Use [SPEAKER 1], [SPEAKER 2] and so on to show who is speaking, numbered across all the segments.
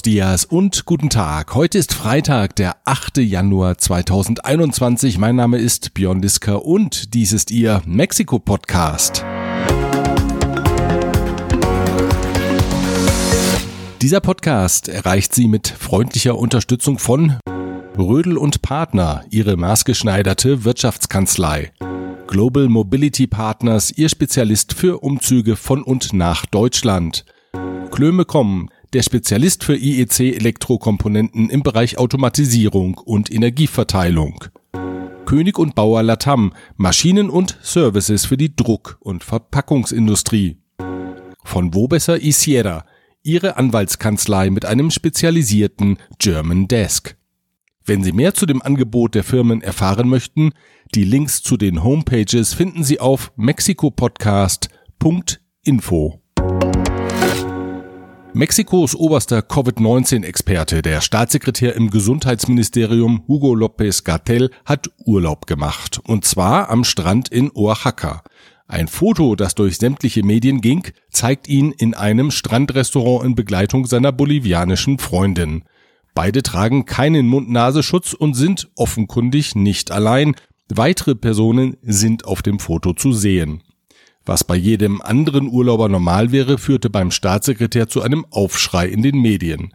[SPEAKER 1] Buenos Dias und guten Tag. Heute ist Freitag, der 8. Januar 2021. Mein Name ist Björn Lisker und dies ist Ihr Mexiko-Podcast. Dieser Podcast erreicht Sie mit freundlicher Unterstützung von Rödel und Partner, Ihre maßgeschneiderte Wirtschaftskanzlei. Global Mobility Partners, Ihr Spezialist für Umzüge von und nach Deutschland. Klöme.com, der Spezialist für IEC-Elektrokomponenten im Bereich Automatisierung und Energieverteilung. König und Bauer Latam, Maschinen und Services für die Druck- und Verpackungsindustrie. Von Wobesser Isiera, Ihre Anwaltskanzlei mit einem spezialisierten German Desk. Wenn Sie mehr zu dem Angebot der Firmen erfahren möchten, die Links zu den Homepages finden Sie auf mexikopodcast.info. Mexikos oberster Covid-19-Experte, der Staatssekretär im Gesundheitsministerium Hugo López Gatell, hat Urlaub gemacht. Und zwar am Strand in Oaxaca. Ein Foto, das durch sämtliche Medien ging, zeigt ihn in einem Strandrestaurant in Begleitung seiner bolivianischen Freundin. Beide tragen keinen Mund-Nasenschutz und sind offenkundig nicht allein. Weitere Personen sind auf dem Foto zu sehen. Was bei jedem anderen Urlauber normal wäre, führte beim Staatssekretär zu einem Aufschrei in den Medien.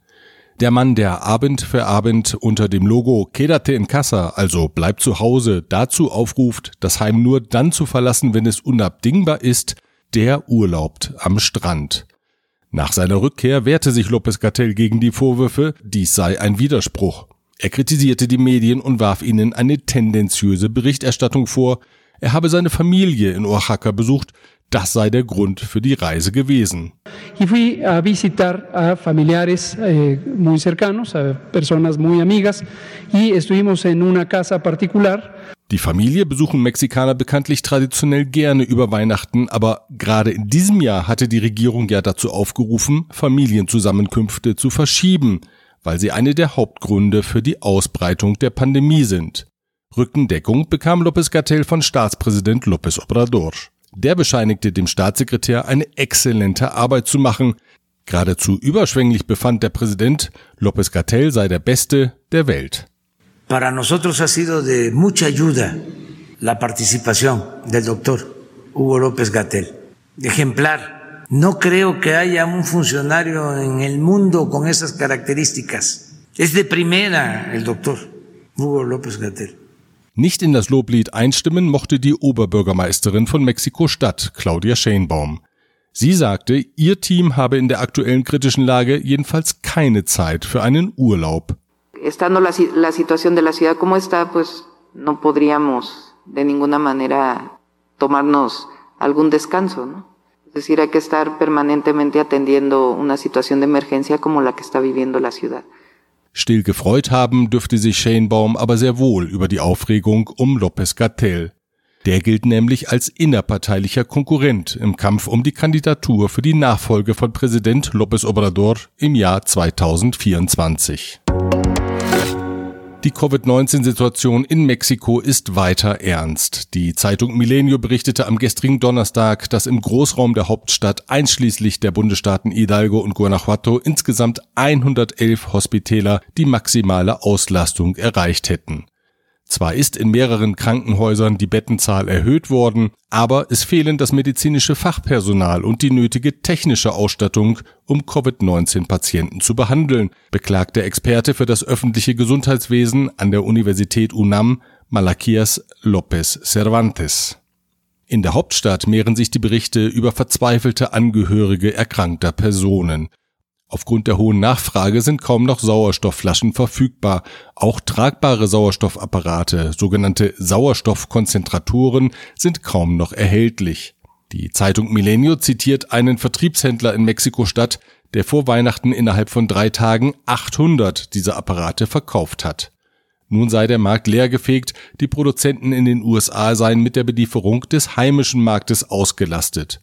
[SPEAKER 1] Der Mann, der Abend für Abend unter dem Logo Quédate en casa, also bleib zu Hause, dazu aufruft, das Heim nur dann zu verlassen, wenn es unabdingbar ist, der urlaubt am Strand. Nach seiner Rückkehr wehrte sich Lopez Gatell gegen die Vorwürfe, dies sei ein Widerspruch. Er kritisierte die Medien und warf ihnen eine tendenziöse Berichterstattung vor, er habe seine Familie in Oaxaca besucht, das sei der Grund für die Reise gewesen.
[SPEAKER 2] Y fui a visitar a familiares eh, muy cercanos, a personas muy amigas, y estuvimos en una casa particular.
[SPEAKER 1] Die Familie besuchen Mexikaner bekanntlich traditionell gerne über Weihnachten, aber gerade in diesem Jahr hatte die Regierung ja dazu aufgerufen, Familienzusammenkünfte zu verschieben, weil sie eine der Hauptgründe für die Ausbreitung der Pandemie sind. Rückendeckung bekam López Gatell von Staatspräsident López Obrador. Der bescheinigte dem Staatssekretär eine exzellente Arbeit zu machen. Geradezu überschwänglich befand der Präsident, López Gatell sei der Beste der Welt.
[SPEAKER 3] Para nosotros ha sido de mucha ayuda la participación del doctor Hugo López Gatell. Ejemplar. No creo que haya un funcionario en el mundo con esas características. Es de primera el doctor Hugo López Gatell.
[SPEAKER 1] Nicht in das Loblied einstimmen mochte die Oberbürgermeisterin von Mexiko-Stadt, Claudia Schenbaum. Sie sagte, ihr Team habe in der aktuellen kritischen Lage jedenfalls keine Zeit für einen Urlaub.
[SPEAKER 4] Estando la, la situación de la ciudad como está, pues no podríamos de ninguna manera tomarnos algún descanso, ¿no? Es decir, hay que estar permanentemente atendiendo una situación de emergencia como la que está viviendo la ciudad.
[SPEAKER 1] Still gefreut haben dürfte sich Shanebaum aber sehr wohl über die Aufregung um Lopez Gatell. Der gilt nämlich als innerparteilicher Konkurrent im Kampf um die Kandidatur für die Nachfolge von Präsident López Obrador im Jahr 2024. Die Covid-19-Situation in Mexiko ist weiter ernst. Die Zeitung Milenio berichtete am gestrigen Donnerstag, dass im Großraum der Hauptstadt einschließlich der Bundesstaaten Hidalgo und Guanajuato insgesamt 111 Hospitäler die maximale Auslastung erreicht hätten. Zwar ist in mehreren Krankenhäusern die Bettenzahl erhöht worden, aber es fehlen das medizinische Fachpersonal und die nötige technische Ausstattung, um Covid-19-Patienten zu behandeln, beklagt der Experte für das öffentliche Gesundheitswesen an der Universität UNAM, Malakias López Cervantes. In der Hauptstadt mehren sich die Berichte über verzweifelte Angehörige erkrankter Personen. Aufgrund der hohen Nachfrage sind kaum noch Sauerstoffflaschen verfügbar. Auch tragbare Sauerstoffapparate, sogenannte Sauerstoffkonzentratoren, sind kaum noch erhältlich. Die Zeitung Milenio zitiert einen Vertriebshändler in Mexiko-Stadt, der vor Weihnachten innerhalb von drei Tagen 800 dieser Apparate verkauft hat. Nun sei der Markt leergefegt, die Produzenten in den USA seien mit der Belieferung des heimischen Marktes ausgelastet.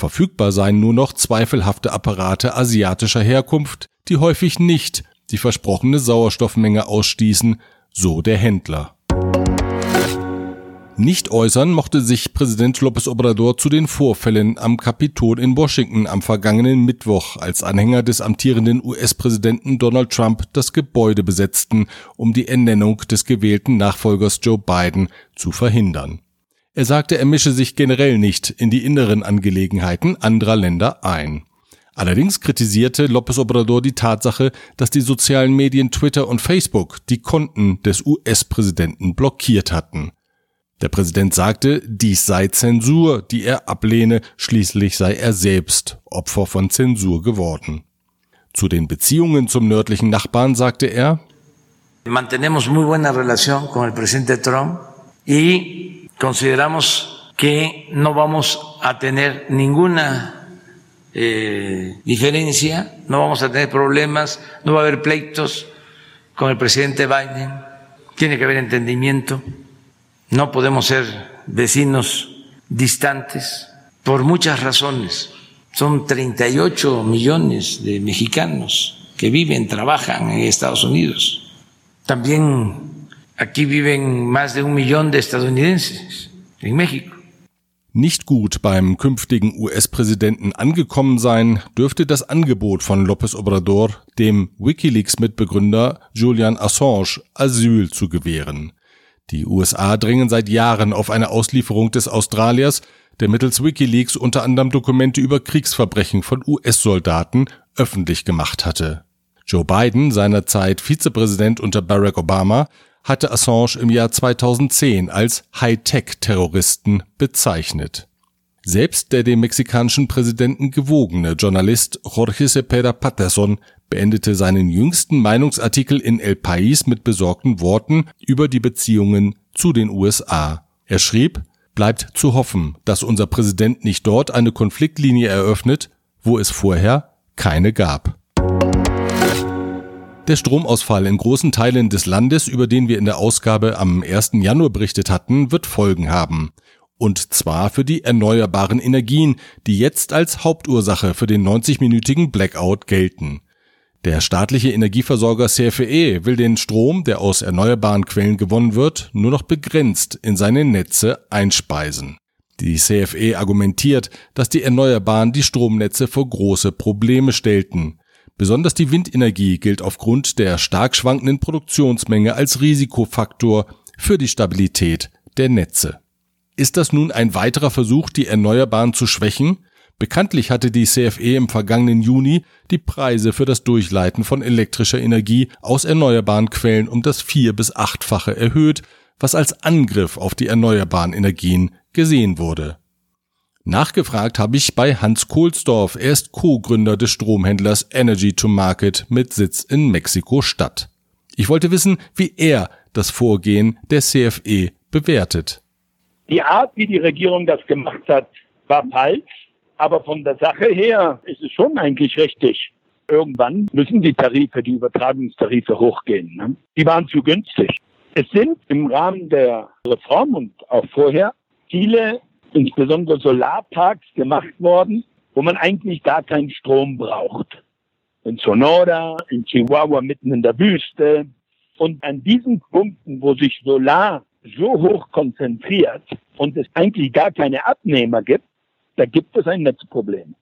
[SPEAKER 1] Verfügbar seien nur noch zweifelhafte Apparate asiatischer Herkunft, die häufig nicht die versprochene Sauerstoffmenge ausstießen, so der Händler. Nicht äußern mochte sich Präsident López Obrador zu den Vorfällen am Kapitol in Washington am vergangenen Mittwoch, als Anhänger des amtierenden US-Präsidenten Donald Trump das Gebäude besetzten, um die Ernennung des gewählten Nachfolgers Joe Biden zu verhindern. Er sagte, er mische sich generell nicht in die inneren Angelegenheiten anderer Länder ein. Allerdings kritisierte López Obrador die Tatsache, dass die sozialen Medien Twitter und Facebook die Konten des US-Präsidenten blockiert hatten. Der Präsident sagte, dies sei Zensur, die er ablehne, schließlich sei er selbst Opfer von Zensur geworden. Zu den Beziehungen zum nördlichen Nachbarn sagte er,
[SPEAKER 3] Mantenemos muy buena relación con el presidente Trump y consideramos que no vamos a tener ninguna eh, diferencia, no vamos a tener problemas, no va a haber pleitos con el presidente Biden, tiene que haber entendimiento. No podemos ser vecinos distantes por muchas razones. Son 38 millones de mexicanos que viven, trabajan en Estados Unidos. También aquí viven más de un millón de estadounidenses en México.
[SPEAKER 1] Nicht gut beim künftigen US-Präsidenten angekommen sein dürfte das Angebot von López Obrador, dem Wikileaks-Mitbegründer Julian Assange Asyl zu gewähren. Die USA dringen seit Jahren auf eine Auslieferung des Australiers, der mittels Wikileaks unter anderem Dokumente über Kriegsverbrechen von US-Soldaten öffentlich gemacht hatte. Joe Biden, seinerzeit Vizepräsident unter Barack Obama, hatte Assange im Jahr 2010 als Hightech-Terroristen bezeichnet. Selbst der dem mexikanischen Präsidenten gewogene Journalist Jorge Cepeda Patterson beendete seinen jüngsten Meinungsartikel in El País mit besorgten Worten über die Beziehungen zu den USA. Er schrieb, bleibt zu hoffen, dass unser Präsident nicht dort eine Konfliktlinie eröffnet, wo es vorher keine gab. Der Stromausfall in großen Teilen des Landes, über den wir in der Ausgabe am 1. Januar berichtet hatten, wird Folgen haben. Und zwar für die erneuerbaren Energien, die jetzt als Hauptursache für den 90-minütigen Blackout gelten. Der staatliche Energieversorger CFE will den Strom, der aus erneuerbaren Quellen gewonnen wird, nur noch begrenzt in seine Netze einspeisen. Die CFE argumentiert, dass die Erneuerbaren die Stromnetze vor große Probleme stellten. Besonders die Windenergie gilt aufgrund der stark schwankenden Produktionsmenge als Risikofaktor für die Stabilität der Netze. Ist das nun ein weiterer Versuch, die Erneuerbaren zu schwächen? Bekanntlich hatte die CFE im vergangenen Juni die Preise für das Durchleiten von elektrischer Energie aus erneuerbaren Quellen um das vier- bis achtfache erhöht, was als Angriff auf die erneuerbaren Energien gesehen wurde. Nachgefragt habe ich bei Hans Kohlsdorf, er ist Co-Gründer des Stromhändlers Energy to Market mit Sitz in Mexiko-Stadt. Ich wollte wissen, wie er das Vorgehen der CFE bewertet.
[SPEAKER 5] Die Art, wie die Regierung das gemacht hat, war falsch. Aber von der Sache her ist es schon eigentlich richtig. Irgendwann müssen die Tarife, die Übertragungstarife hochgehen. Ne? Die waren zu günstig. Es sind im Rahmen der Reform und auch vorher viele, insbesondere Solarparks gemacht worden, wo man eigentlich gar keinen Strom braucht. In Sonora, in Chihuahua mitten in der Wüste. Und an diesen Punkten, wo sich Solar so hoch konzentriert und es eigentlich gar keine Abnehmer gibt, da gibt es ein Netzproblem.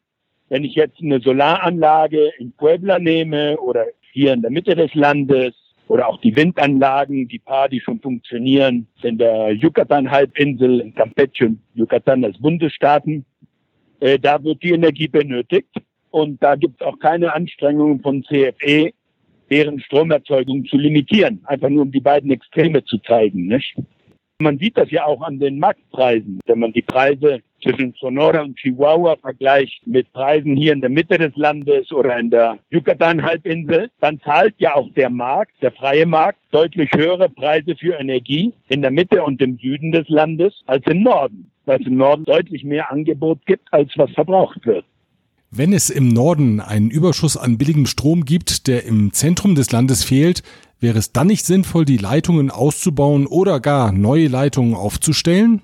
[SPEAKER 5] Wenn ich jetzt eine Solaranlage in Puebla nehme oder hier in der Mitte des Landes oder auch die Windanlagen, die paar, die schon funktionieren, in der Yucatan-Halbinsel, in Campeche und Yucatan als Bundesstaaten, äh, da wird die Energie benötigt. Und da gibt es auch keine Anstrengungen von CFE, deren Stromerzeugung zu limitieren. Einfach nur um die beiden Extreme zu zeigen. Nicht? Man sieht das ja auch an den Marktpreisen. Wenn man die Preise zwischen Sonora und Chihuahua vergleicht mit Preisen hier in der Mitte des Landes oder in der Yucatan-Halbinsel, dann zahlt ja auch der Markt, der freie Markt, deutlich höhere Preise für Energie in der Mitte und im Süden des Landes als im Norden, weil es im Norden deutlich mehr Angebot gibt, als was verbraucht wird.
[SPEAKER 1] Wenn es im Norden einen Überschuss an billigem Strom gibt, der im Zentrum des Landes fehlt, Wäre es dann nicht sinnvoll, die Leitungen auszubauen oder gar neue Leitungen aufzustellen?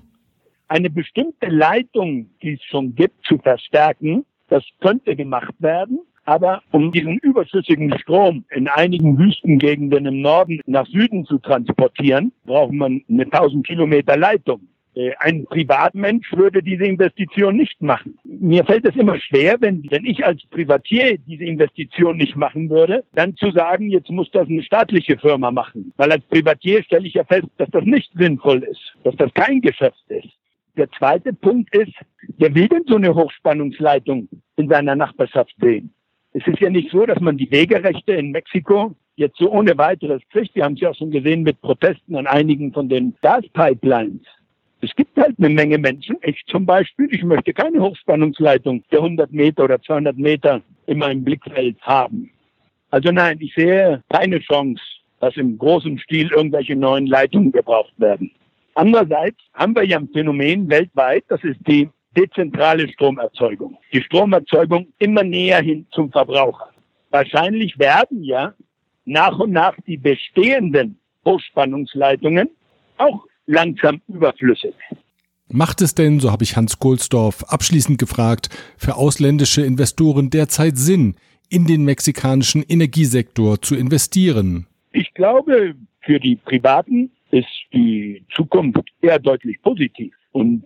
[SPEAKER 5] Eine bestimmte Leitung, die es schon gibt, zu verstärken, das könnte gemacht werden. Aber um diesen überschüssigen Strom in einigen Wüstengegenden im Norden nach Süden zu transportieren, braucht man eine 1000 Kilometer Leitung. Äh, ein Privatmensch würde diese Investition nicht machen. Mir fällt es immer schwer, wenn, wenn ich als Privatier diese Investition nicht machen würde, dann zu sagen, jetzt muss das eine staatliche Firma machen. Weil als Privatier stelle ich ja fest, dass das nicht sinnvoll ist, dass das kein Geschäft ist. Der zweite Punkt ist, wer will denn so eine Hochspannungsleitung in seiner Nachbarschaft sehen? Es ist ja nicht so, dass man die Wegerechte in Mexiko jetzt so ohne weiteres kriegt. Wir haben es ja auch schon gesehen mit Protesten an einigen von den Gaspipelines. Es gibt halt eine Menge Menschen, ich zum Beispiel, ich möchte keine Hochspannungsleitung der 100 Meter oder 200 Meter in meinem Blickfeld haben. Also nein, ich sehe keine Chance, dass im großen Stil irgendwelche neuen Leitungen gebraucht werden. Andererseits haben wir ja ein Phänomen weltweit, das ist die dezentrale Stromerzeugung. Die Stromerzeugung immer näher hin zum Verbraucher. Wahrscheinlich werden ja nach und nach die bestehenden Hochspannungsleitungen auch langsam überflüssig.
[SPEAKER 1] Macht es denn, so habe ich Hans Kohlsdorf abschließend gefragt, für ausländische Investoren derzeit Sinn, in den mexikanischen Energiesektor zu investieren?
[SPEAKER 5] Ich glaube, für die Privaten ist die Zukunft eher deutlich positiv. Und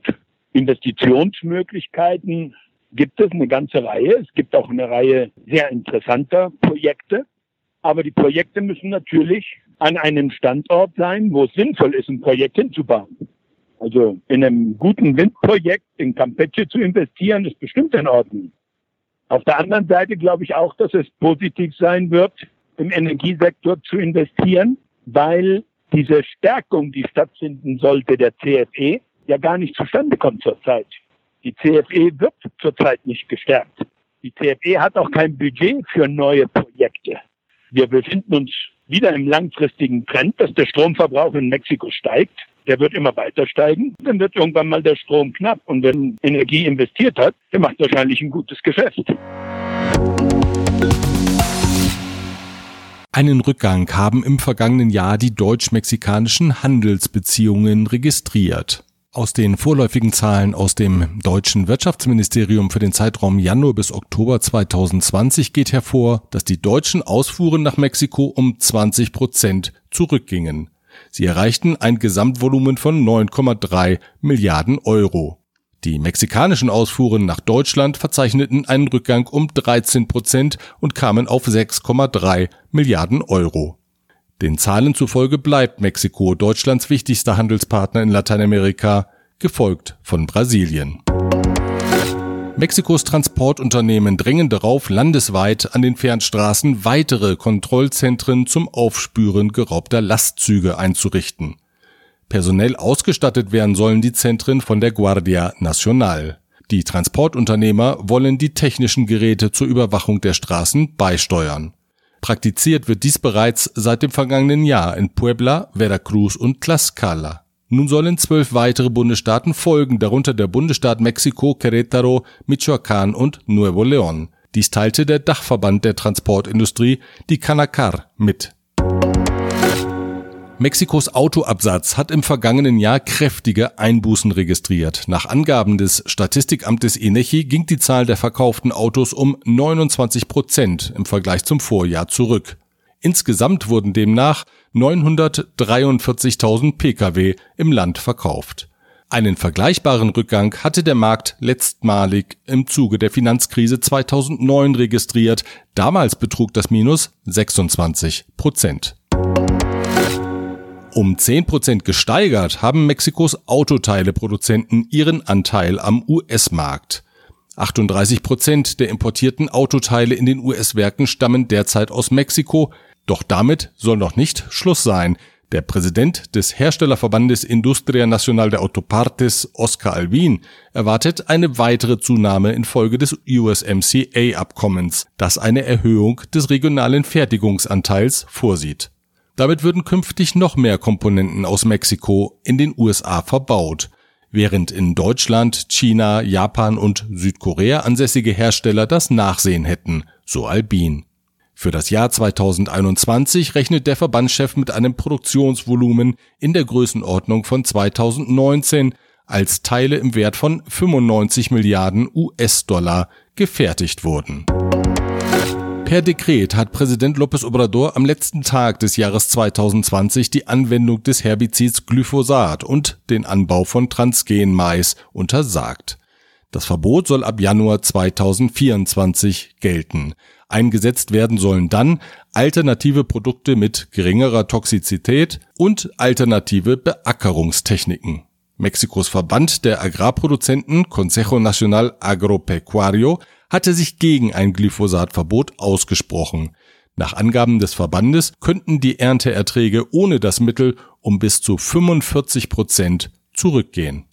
[SPEAKER 5] Investitionsmöglichkeiten gibt es eine ganze Reihe. Es gibt auch eine Reihe sehr interessanter Projekte. Aber die Projekte müssen natürlich an einem Standort sein, wo es sinnvoll ist, ein Projekt hinzubauen. Also in einem guten Windprojekt in Campeche zu investieren, ist bestimmt in Ordnung. Auf der anderen Seite glaube ich auch, dass es positiv sein wird, im Energiesektor zu investieren, weil diese Stärkung, die stattfinden sollte, der CFE, ja gar nicht zustande kommt zurzeit. Die CFE wird zurzeit nicht gestärkt. Die CFE hat auch kein Budget für neue Projekte. Wir befinden uns wieder im langfristigen Trend, dass der Stromverbrauch in Mexiko steigt. Der wird immer weiter steigen. Dann wird irgendwann mal der Strom knapp. Und wenn Energie investiert hat, der macht wahrscheinlich ein gutes Geschäft.
[SPEAKER 1] Einen Rückgang haben im vergangenen Jahr die deutsch-mexikanischen Handelsbeziehungen registriert. Aus den vorläufigen Zahlen aus dem deutschen Wirtschaftsministerium für den Zeitraum Januar bis Oktober 2020 geht hervor, dass die deutschen Ausfuhren nach Mexiko um 20 Prozent zurückgingen. Sie erreichten ein Gesamtvolumen von 9,3 Milliarden Euro. Die mexikanischen Ausfuhren nach Deutschland verzeichneten einen Rückgang um 13 Prozent und kamen auf 6,3 Milliarden Euro. Den Zahlen zufolge bleibt Mexiko Deutschlands wichtigster Handelspartner in Lateinamerika, gefolgt von Brasilien. Mexikos Transportunternehmen drängen darauf, landesweit an den Fernstraßen weitere Kontrollzentren zum Aufspüren geraubter Lastzüge einzurichten. Personell ausgestattet werden sollen die Zentren von der Guardia Nacional. Die Transportunternehmer wollen die technischen Geräte zur Überwachung der Straßen beisteuern. Praktiziert wird dies bereits seit dem vergangenen Jahr in Puebla, Veracruz und Tlaxcala. Nun sollen zwölf weitere Bundesstaaten folgen, darunter der Bundesstaat Mexiko, Querétaro, Michoacán und Nuevo León. Dies teilte der Dachverband der Transportindustrie, die Canacar, mit. Mexikos Autoabsatz hat im vergangenen Jahr kräftige Einbußen registriert. Nach Angaben des Statistikamtes INECHI ging die Zahl der verkauften Autos um 29 Prozent im Vergleich zum Vorjahr zurück. Insgesamt wurden demnach 943.000 Pkw im Land verkauft. Einen vergleichbaren Rückgang hatte der Markt letztmalig im Zuge der Finanzkrise 2009 registriert. Damals betrug das Minus 26 Prozent. Um 10% gesteigert haben Mexikos Autoteileproduzenten ihren Anteil am US-Markt. 38% der importierten Autoteile in den US-Werken stammen derzeit aus Mexiko, doch damit soll noch nicht Schluss sein. Der Präsident des Herstellerverbandes Industria Nacional de Autopartes, Oscar Alvin, erwartet eine weitere Zunahme infolge des USMCA-Abkommens, das eine Erhöhung des regionalen Fertigungsanteils vorsieht. Damit würden künftig noch mehr Komponenten aus Mexiko in den USA verbaut, während in Deutschland, China, Japan und Südkorea ansässige Hersteller das Nachsehen hätten, so Albin. Für das Jahr 2021 rechnet der Verbandschef mit einem Produktionsvolumen in der Größenordnung von 2019, als Teile im Wert von 95 Milliarden US-Dollar gefertigt wurden. Per Dekret hat Präsident López Obrador am letzten Tag des Jahres 2020 die Anwendung des Herbizids Glyphosat und den Anbau von Transgen-Mais untersagt. Das Verbot soll ab Januar 2024 gelten. Eingesetzt werden sollen dann alternative Produkte mit geringerer Toxizität und alternative Beackerungstechniken. Mexikos Verband der Agrarproduzenten Consejo Nacional Agropecuario hatte sich gegen ein Glyphosatverbot ausgesprochen. Nach Angaben des Verbandes könnten die Ernteerträge ohne das Mittel um bis zu 45 Prozent zurückgehen.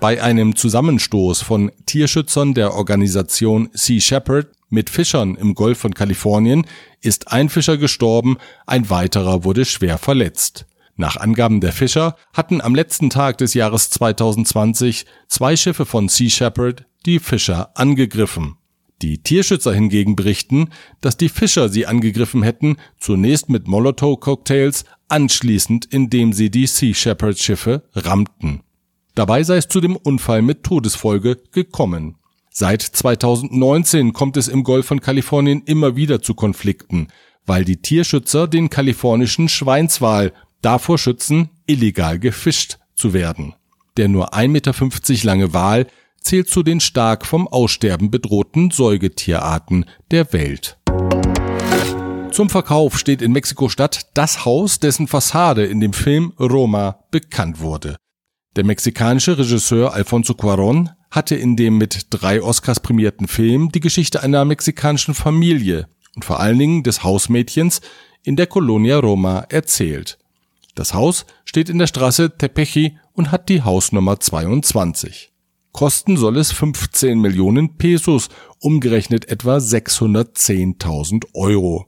[SPEAKER 1] Bei einem Zusammenstoß von Tierschützern der Organisation Sea Shepherd mit Fischern im Golf von Kalifornien ist ein Fischer gestorben, ein weiterer wurde schwer verletzt. Nach Angaben der Fischer hatten am letzten Tag des Jahres 2020 zwei Schiffe von Sea Shepherd die Fischer angegriffen. Die Tierschützer hingegen berichten, dass die Fischer sie angegriffen hätten, zunächst mit Molotow-Cocktails, anschließend indem sie die Sea Shepherd Schiffe rammten. Dabei sei es zu dem Unfall mit Todesfolge gekommen. Seit 2019 kommt es im Golf von Kalifornien immer wieder zu Konflikten, weil die Tierschützer den kalifornischen Schweinswal davor schützen, illegal gefischt zu werden. Der nur 1,50 Meter lange Wal zählt zu den stark vom Aussterben bedrohten Säugetierarten der Welt. Zum Verkauf steht in Mexiko-Stadt das Haus, dessen Fassade in dem Film Roma bekannt wurde. Der mexikanische Regisseur Alfonso Cuarón hatte in dem mit drei Oscars prämierten Film die Geschichte einer mexikanischen Familie und vor allen Dingen des Hausmädchens in der Colonia Roma erzählt. Das Haus steht in der Straße Tepeji und hat die Hausnummer 22. Kosten soll es 15 Millionen Pesos, umgerechnet etwa 610.000 Euro.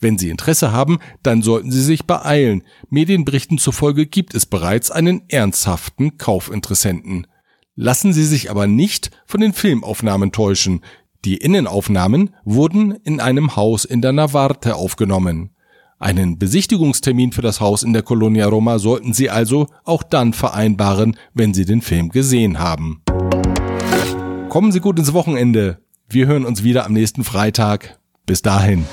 [SPEAKER 1] Wenn Sie Interesse haben, dann sollten Sie sich beeilen. Medienberichten zufolge gibt es bereits einen ernsthaften Kaufinteressenten. Lassen Sie sich aber nicht von den Filmaufnahmen täuschen. Die Innenaufnahmen wurden in einem Haus in der Navarte aufgenommen. Einen Besichtigungstermin für das Haus in der Colonia Roma sollten Sie also auch dann vereinbaren, wenn Sie den Film gesehen haben. Kommen Sie gut ins Wochenende. Wir hören uns wieder am nächsten Freitag. Bis dahin.